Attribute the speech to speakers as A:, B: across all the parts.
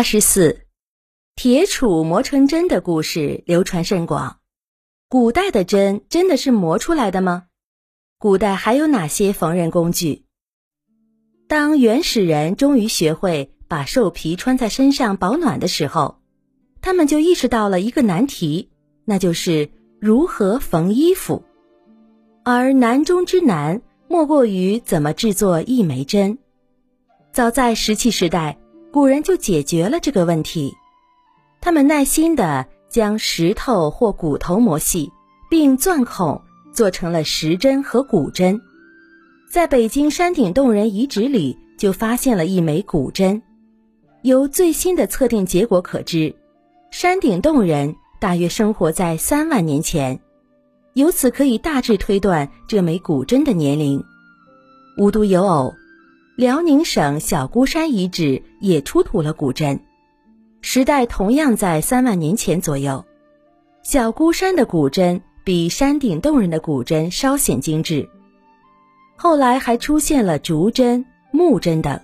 A: 八十四，铁杵磨成针的故事流传甚广。古代的针真的是磨出来的吗？古代还有哪些缝纫工具？当原始人终于学会把兽皮穿在身上保暖的时候，他们就意识到了一个难题，那就是如何缝衣服。而难中之难，莫过于怎么制作一枚针。早在石器时代。古人就解决了这个问题，他们耐心地将石头或骨头磨细，并钻孔，做成了石针和骨针。在北京山顶洞人遗址里，就发现了一枚骨针。由最新的测定结果可知，山顶洞人大约生活在三万年前，由此可以大致推断这枚骨针的年龄。无独有偶。辽宁省小孤山遗址也出土了古针，时代同样在三万年前左右。小孤山的古针比山顶洞人的古针稍显精致。后来还出现了竹针、木针等。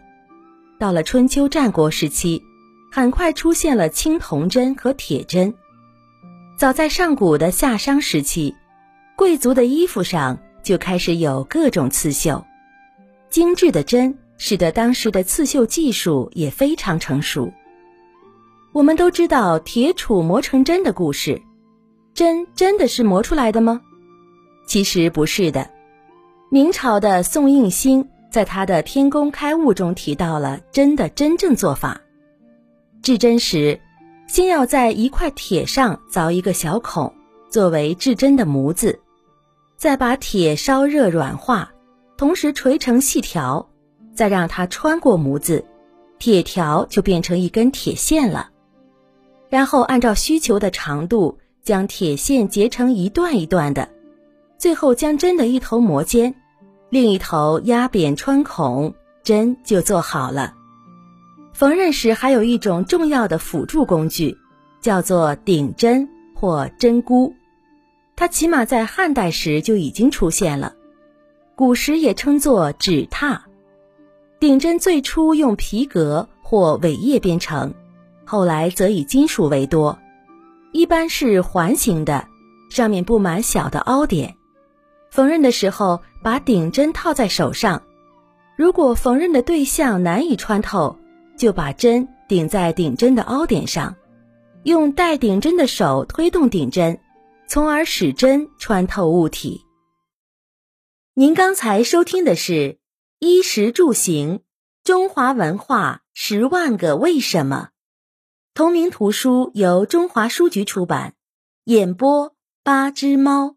A: 到了春秋战国时期，很快出现了青铜针和铁针。早在上古的夏商时期，贵族的衣服上就开始有各种刺绣，精致的针。使得当时的刺绣技术也非常成熟。我们都知道铁杵磨成针的故事，针真的是磨出来的吗？其实不是的。明朝的宋应星在他的《天工开物》中提到了针的真正做法：制针时，先要在一块铁上凿一个小孔，作为制针的模子，再把铁烧热软化，同时锤成细条。再让它穿过模子，铁条就变成一根铁线了。然后按照需求的长度，将铁线结成一段一段的，最后将针的一头磨尖，另一头压扁穿孔，针就做好了。缝纫时还有一种重要的辅助工具，叫做顶针或针箍，它起码在汉代时就已经出现了，古时也称作指踏。顶针最初用皮革或苇叶编成，后来则以金属为多，一般是环形的，上面布满小的凹点。缝纫的时候，把顶针套在手上，如果缝纫的对象难以穿透，就把针顶在顶针的凹点上，用带顶针的手推动顶针，从而使针穿透物体。您刚才收听的是。衣食住行，中华文化十万个为什么。同名图书由中华书局出版，演播八只猫。